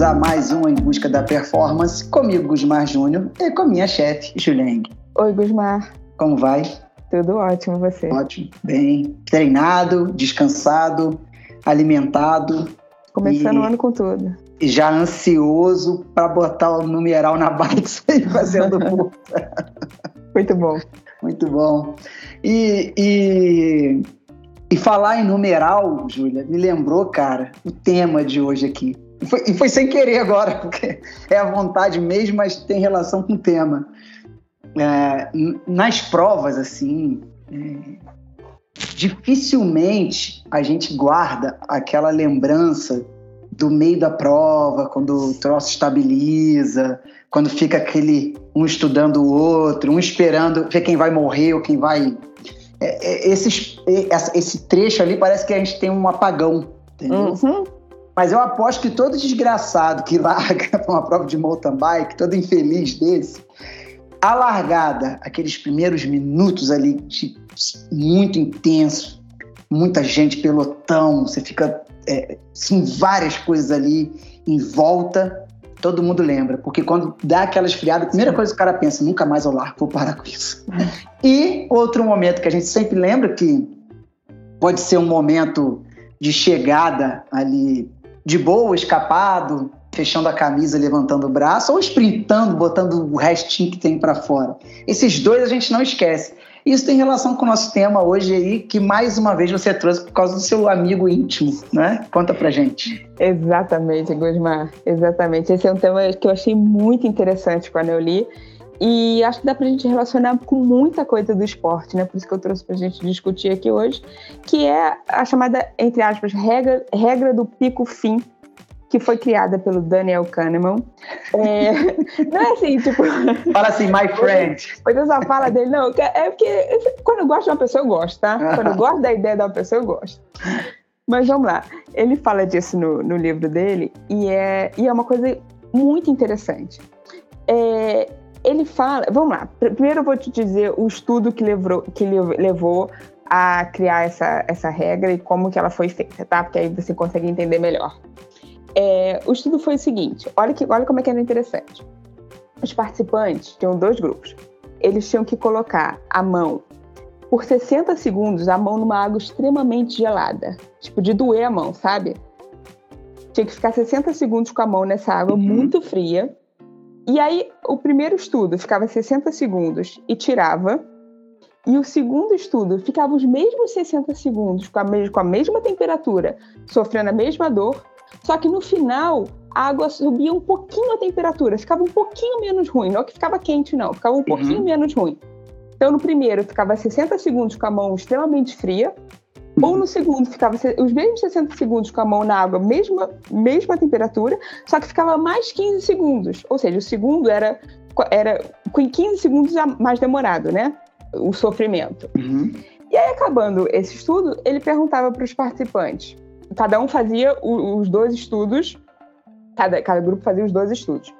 bem-vindos a mais um Em Busca da Performance, comigo, Gusmar Júnior, e com minha chefe, Juleng. Oi, Gusmar. Como vai? Tudo ótimo, você? Ótimo, bem. Treinado, descansado, alimentado. Começando e... o ano com tudo. E já ansioso para botar o numeral na bike e fazendo multa. Muito bom. Muito bom. E, e e falar em numeral, Júlia, me lembrou, cara, o tema de hoje aqui. E foi, foi, sem querer agora, porque é a vontade mesmo, mas tem relação com o tema. É, nas provas, assim, é, dificilmente a gente guarda aquela lembrança do meio da prova, quando o troço estabiliza, quando fica aquele um estudando o outro, um esperando ver quem vai morrer ou quem vai é, é, esses, esse trecho ali parece que a gente tem um apagão, entendeu? Uhum. Mas eu aposto que todo desgraçado que larga uma prova de mountain bike, todo infeliz desse, a largada, aqueles primeiros minutos ali de muito intenso, muita gente, pelotão, você fica é, assim, várias coisas ali em volta, todo mundo lembra, porque quando dá aquela esfriada, a primeira coisa que o cara pensa, nunca mais eu largo, vou parar com isso. E outro momento que a gente sempre lembra, que pode ser um momento de chegada ali de boa, escapado, fechando a camisa, levantando o braço, ou sprintando, botando o restinho que tem para fora. Esses dois a gente não esquece. Isso tem relação com o nosso tema hoje aí, que mais uma vez você trouxe por causa do seu amigo íntimo, né? Conta pra gente. Exatamente, Gusmar. Exatamente. Esse é um tema que eu achei muito interessante quando eu li. E acho que dá pra gente relacionar com muita coisa do esporte, né? Por isso que eu trouxe pra gente discutir aqui hoje, que é a chamada, entre aspas, regra, regra do pico-fim que foi criada pelo Daniel Kahneman. É, não é assim, tipo. Fala assim, my friend. Pois eu só fala dele, não. É porque quando eu gosto de uma pessoa, eu gosto, tá? Quando eu gosto da ideia de uma pessoa, eu gosto. Mas vamos lá. Ele fala disso no, no livro dele e é, e é uma coisa muito interessante. É, ele fala. Vamos lá. Primeiro eu vou te dizer o estudo que levou, que levou a criar essa, essa regra e como que ela foi feita, tá? Porque aí você consegue entender melhor. É, o estudo foi o seguinte: olha, que, olha como é que era interessante. Os participantes tinham dois grupos. Eles tinham que colocar a mão por 60 segundos, a mão numa água extremamente gelada. Tipo, de doer a mão, sabe? Tinha que ficar 60 segundos com a mão nessa água uhum. muito fria. E aí, o primeiro estudo ficava 60 segundos e tirava. E o segundo estudo ficava os mesmos 60 segundos com a, com a mesma temperatura, sofrendo a mesma dor, só que no final, a água subia um pouquinho a temperatura, ficava um pouquinho menos ruim. Não que ficava quente, não, ficava um pouquinho uhum. menos ruim. Então, no primeiro, ficava 60 segundos com a mão extremamente fria, ou no segundo, ficava os mesmos 60 segundos com a mão na água, mesma, mesma temperatura, só que ficava mais 15 segundos. Ou seja, o segundo era, era com 15 segundos mais demorado, né? O sofrimento. Uhum. E aí, acabando esse estudo, ele perguntava para os participantes: cada um fazia os dois estudos, cada, cada grupo fazia os dois estudos.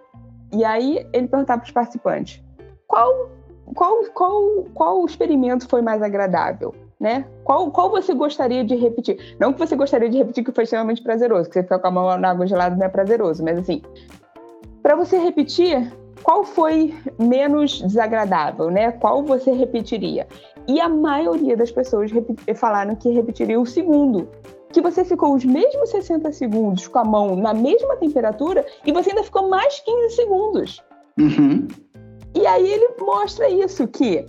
E aí ele perguntava para os participantes: qual, qual, qual, qual experimento foi mais agradável? Né? Qual, qual você gostaria de repetir? Não que você gostaria de repetir que foi extremamente prazeroso, que você ficar com a mão na água gelada não é prazeroso, mas assim, para você repetir, qual foi menos desagradável, né? Qual você repetiria? E a maioria das pessoas falaram que repetiria o segundo, que você ficou os mesmos 60 segundos com a mão na mesma temperatura e você ainda ficou mais 15 segundos. Uhum. E aí ele mostra isso, que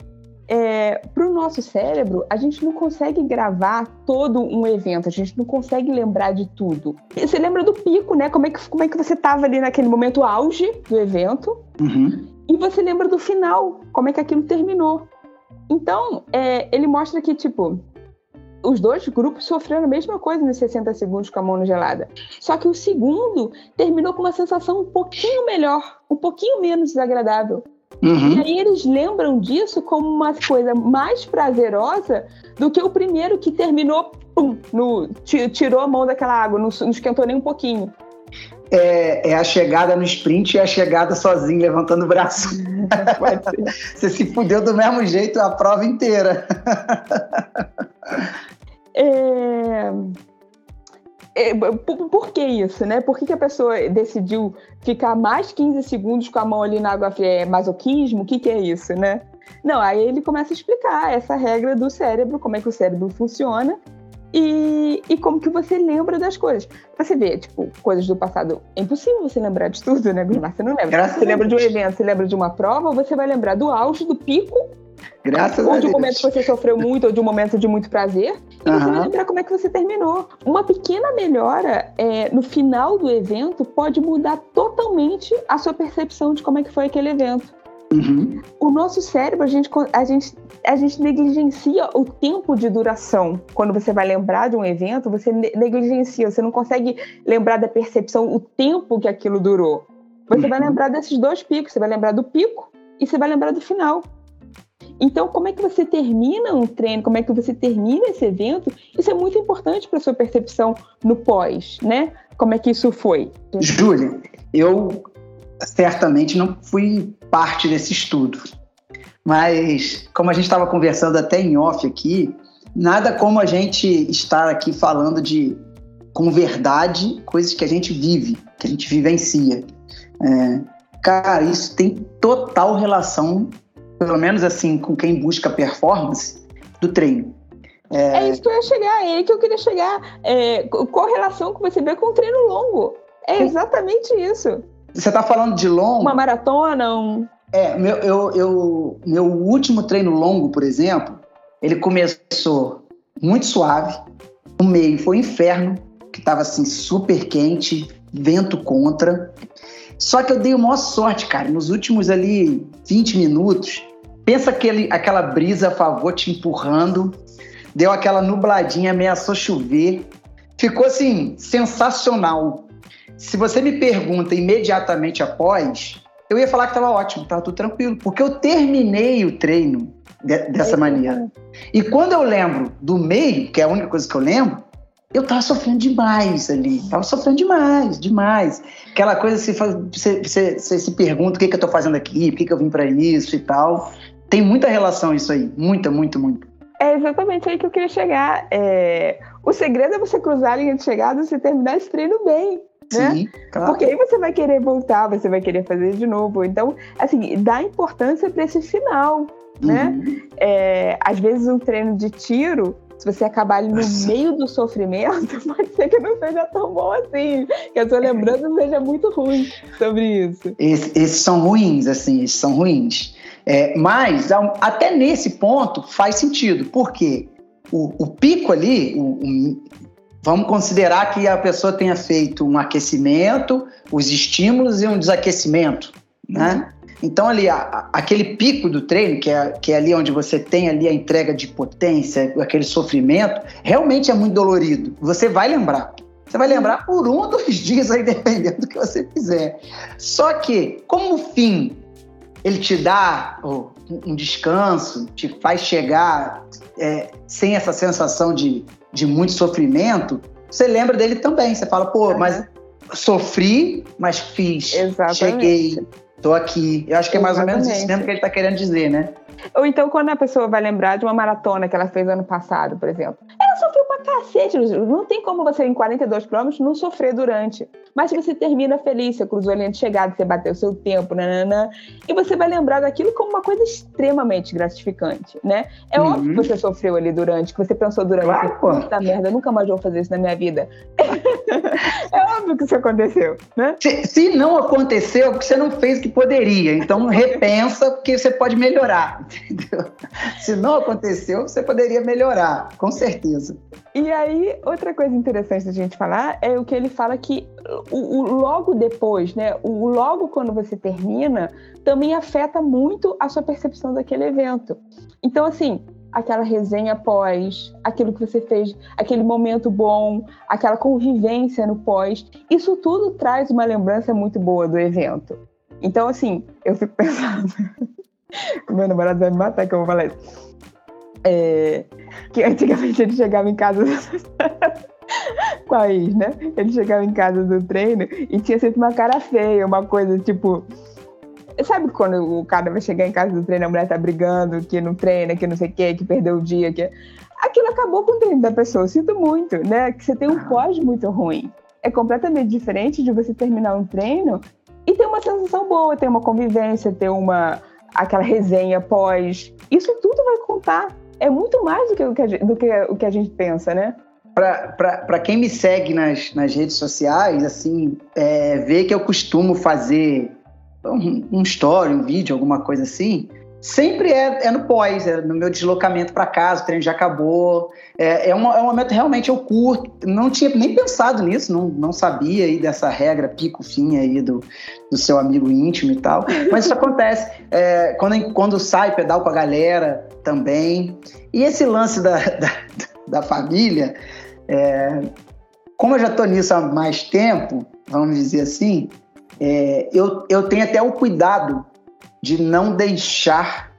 é, para o nosso cérebro, a gente não consegue gravar todo um evento, a gente não consegue lembrar de tudo. E você lembra do pico, né? Como é que, como é que você estava ali naquele momento auge do evento. Uhum. E você lembra do final, como é que aquilo terminou. Então, é, ele mostra que, tipo, os dois grupos sofreram a mesma coisa nos 60 segundos com a mão gelada. Só que o segundo terminou com uma sensação um pouquinho melhor, um pouquinho menos desagradável. Uhum. E aí eles lembram disso como uma coisa mais prazerosa do que o primeiro que terminou, pum, no, tirou a mão daquela água, não, não esquentou nem um pouquinho. É, é, a chegada no sprint e a chegada sozinho, levantando o braço. Você se fudeu do mesmo jeito a prova inteira. É... é, por, por, que isso, né? Por que, que, a pessoa decidiu ficar mais 15 segundos com a mão ali na água fria? É masoquismo? O que, que é isso, né? Não, aí ele começa a explicar essa regra do cérebro, como é que o cérebro funciona e, e como que você lembra das coisas. Pra você ver, tipo, coisas do passado. É impossível você lembrar de tudo, né, Gusmar? Você não lembra. Graças você lembra de um evento, você lembra de uma prova, você vai lembrar do auge, do pico Graças ou de um momento que você sofreu muito, ou de um momento de muito prazer, e uhum. você vai lembrar como é que você terminou. Uma pequena melhora é, no final do evento pode mudar totalmente a sua percepção de como é que foi aquele evento. Uhum. O nosso cérebro, a gente, a, gente, a gente negligencia o tempo de duração. Quando você vai lembrar de um evento, você negligencia, você não consegue lembrar da percepção, o tempo que aquilo durou. Você uhum. vai lembrar desses dois picos, você vai lembrar do pico e você vai lembrar do final. Então, como é que você termina um treino, como é que você termina esse evento, isso é muito importante para sua percepção no pós, né? Como é que isso foi? Júlia, eu certamente não fui parte desse estudo, mas como a gente estava conversando até em off aqui, nada como a gente estar aqui falando de com verdade coisas que a gente vive, que a gente vivencia. É, cara, isso tem total relação pelo menos assim, com quem busca performance, do treino. É, é isso que eu ia chegar, é aí que eu queria chegar. É, correlação que você vê com o treino longo. É exatamente isso. Você está falando de longo? Uma maratona, um... É, meu, eu, eu, meu último treino longo, por exemplo, ele começou muito suave, no meio foi um inferno, que estava assim super quente, vento contra. Só que eu dei uma sorte, cara. Nos últimos ali 20 minutos, Pensa aquele, aquela brisa a favor te empurrando, deu aquela nubladinha, ameaçou chover. Ficou assim, sensacional. Se você me pergunta imediatamente após, eu ia falar que estava ótimo, estava tudo tranquilo, porque eu terminei o treino de, dessa maneira. E quando eu lembro do meio, que é a única coisa que eu lembro, eu tava sofrendo demais ali, tava sofrendo demais, demais. Aquela coisa que você, você, você, se pergunta o que, que eu tô fazendo aqui, por que, que eu vim para isso e tal. Tem muita relação isso aí, muita, muito, muito. É exatamente aí que eu queria chegar. É... O segredo é você cruzar a linha de chegada e você terminar esse treino bem. Né? Sim, claro. Porque aí você vai querer voltar, você vai querer fazer de novo. Então, assim, dá importância para esse final, né? Uhum. É, às vezes um treino de tiro, se você acabar ali no Nossa. meio do sofrimento, pode ser que não seja tão bom assim, que a sua lembrança seja muito ruim sobre isso. Esse, esses são ruins, assim, esses são ruins. É, mas, até nesse ponto, faz sentido. Por quê? O, o pico ali, o, o, vamos considerar que a pessoa tenha feito um aquecimento, os estímulos e um desaquecimento, né? Então ali, a, aquele pico do treino, que é, que é ali onde você tem ali a entrega de potência, aquele sofrimento, realmente é muito dolorido. Você vai lembrar. Você vai lembrar por um ou dois dias aí, dependendo do que você fizer. Só que, como fim ele te dá um descanso, te faz chegar é, sem essa sensação de, de muito sofrimento, você lembra dele também. Você fala, pô, mas sofri, mas fiz. Exatamente. Cheguei, tô aqui. Eu acho que é mais Exatamente. ou menos isso mesmo que ele está querendo dizer, né? Ou então quando a pessoa vai lembrar de uma maratona que ela fez ano passado, por exemplo. Ela sofreu pra cacete. Não tem como você, em 42 quilômetros, não sofrer durante. Mas se você termina feliz, você cruzou a linha de chegada, você bateu o seu tempo, nananã, e você vai lembrar daquilo como uma coisa extremamente gratificante, né? É uhum. óbvio que você sofreu ali durante, que você pensou durante, claro, puta merda, nunca mais vou fazer isso na minha vida. é óbvio que isso aconteceu, né? Se, se não aconteceu, é porque você não fez o que poderia. Então repensa, porque você pode melhorar, entendeu? Se não aconteceu, você poderia melhorar, com certeza. E aí, outra coisa interessante da gente falar é o que ele fala que o, o, logo depois, né? O logo quando você termina também afeta muito a sua percepção daquele evento. Então, assim, aquela resenha pós, aquilo que você fez, aquele momento bom, aquela convivência no pós, isso tudo traz uma lembrança muito boa do evento. Então, assim, eu fico pensando. Meu namorado vai me matar que eu vou falar isso. É, que antigamente ele chegava em casa com a ex, né? Ele chegava em casa do treino e tinha sempre uma cara feia, uma coisa tipo. Sabe quando o cara vai chegar em casa do treino, a mulher tá brigando, que não treina, que não sei o quê, que perdeu o dia, que. Aquilo acabou com o treino da pessoa. Sinto muito, né? Que você tem um pós muito ruim. É completamente diferente de você terminar um treino e ter uma sensação boa, ter uma convivência, ter uma aquela resenha pós. Isso tudo vai contar. É muito mais do que o que a gente, do que o que a gente pensa, né? Para quem me segue nas, nas redes sociais, assim, é, vê que eu costumo fazer um, um story, um vídeo, alguma coisa assim, sempre é, é no pós, é no meu deslocamento para casa, o treino já acabou. É, é, um, é um momento realmente eu curto. Não tinha nem pensado nisso, não, não sabia aí dessa regra pico-fim aí do, do seu amigo íntimo e tal. Mas isso acontece. É, quando, quando sai, pedal com a galera também. E esse lance da, da, da família, é, como eu já estou nisso há mais tempo, vamos dizer assim, é, eu, eu tenho até o cuidado de não deixar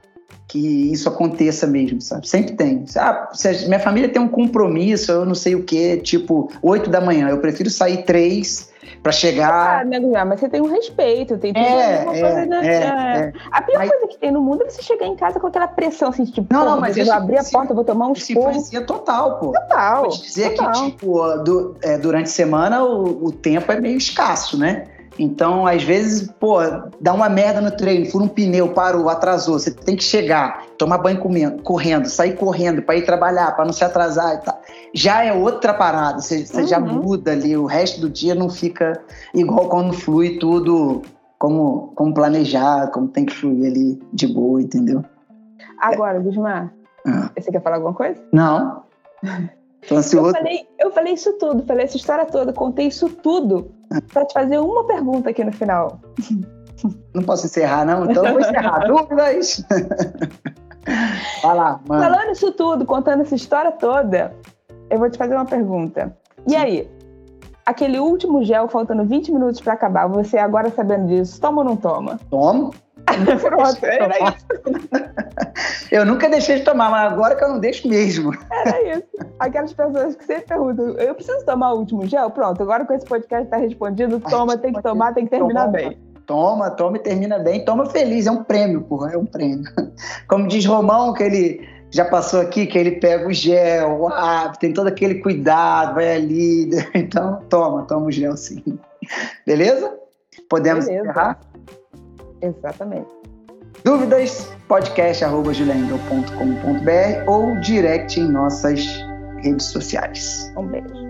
que isso aconteça mesmo, sabe? Sempre tem. Ah, minha família tem um compromisso, eu não sei o que, tipo, 8 da manhã, eu prefiro sair 3 para chegar. Ah, né, mas você tem um respeito, tem tudo é, é, coisa, né? É, é. A pior mas... coisa que tem no mundo é você chegar em casa com aquela pressão, assim, tipo, não, não, mas eu vou abrir a porta, vou tomar um Isso influencia total, pô. Total. Vou dizer total. que, tipo, do, é, durante a semana o, o tempo é meio escasso, né? Então, às vezes, pô, dá uma merda no treino, fura um pneu, parou, atrasou. Você tem que chegar, tomar banho comendo, correndo, sair correndo para ir trabalhar, para não se atrasar e tal. Já é outra parada, você, você uhum. já muda ali, o resto do dia não fica igual quando flui tudo como, como planejado, como tem que fluir ali de boa, entendeu? Agora, Bismar, ah. você quer falar alguma coisa? Não. Eu falei, eu falei isso tudo, falei essa história toda, contei isso tudo para te fazer uma pergunta aqui no final. Não posso encerrar, não? Então vou encerrar. Dúvidas? Vai lá, mano. Falando isso tudo, contando essa história toda, eu vou te fazer uma pergunta. E aí? Aquele último gel, faltando 20 minutos para acabar, você agora sabendo disso, toma ou não toma? Tomo. Pronto, era isso. Eu nunca deixei de tomar, mas agora que eu não deixo mesmo. Era isso. Aquelas pessoas que sempre perguntam, eu preciso tomar o último gel? Pronto, agora com esse podcast tá respondido, toma, tem que tomar, tem que terminar toma, bem. Toma, toma e termina bem. Toma feliz, é um prêmio, porra, é um prêmio. Como diz Romão, que ele já passou aqui, que ele pega o gel, ah, tem todo aquele cuidado, vai ali. Então, toma, toma o gel sim. Beleza? Podemos Beleza. encerrar? Exatamente. Dúvidas? podcast.juliaengel.com.br ou direct em nossas redes sociais. Um beijo.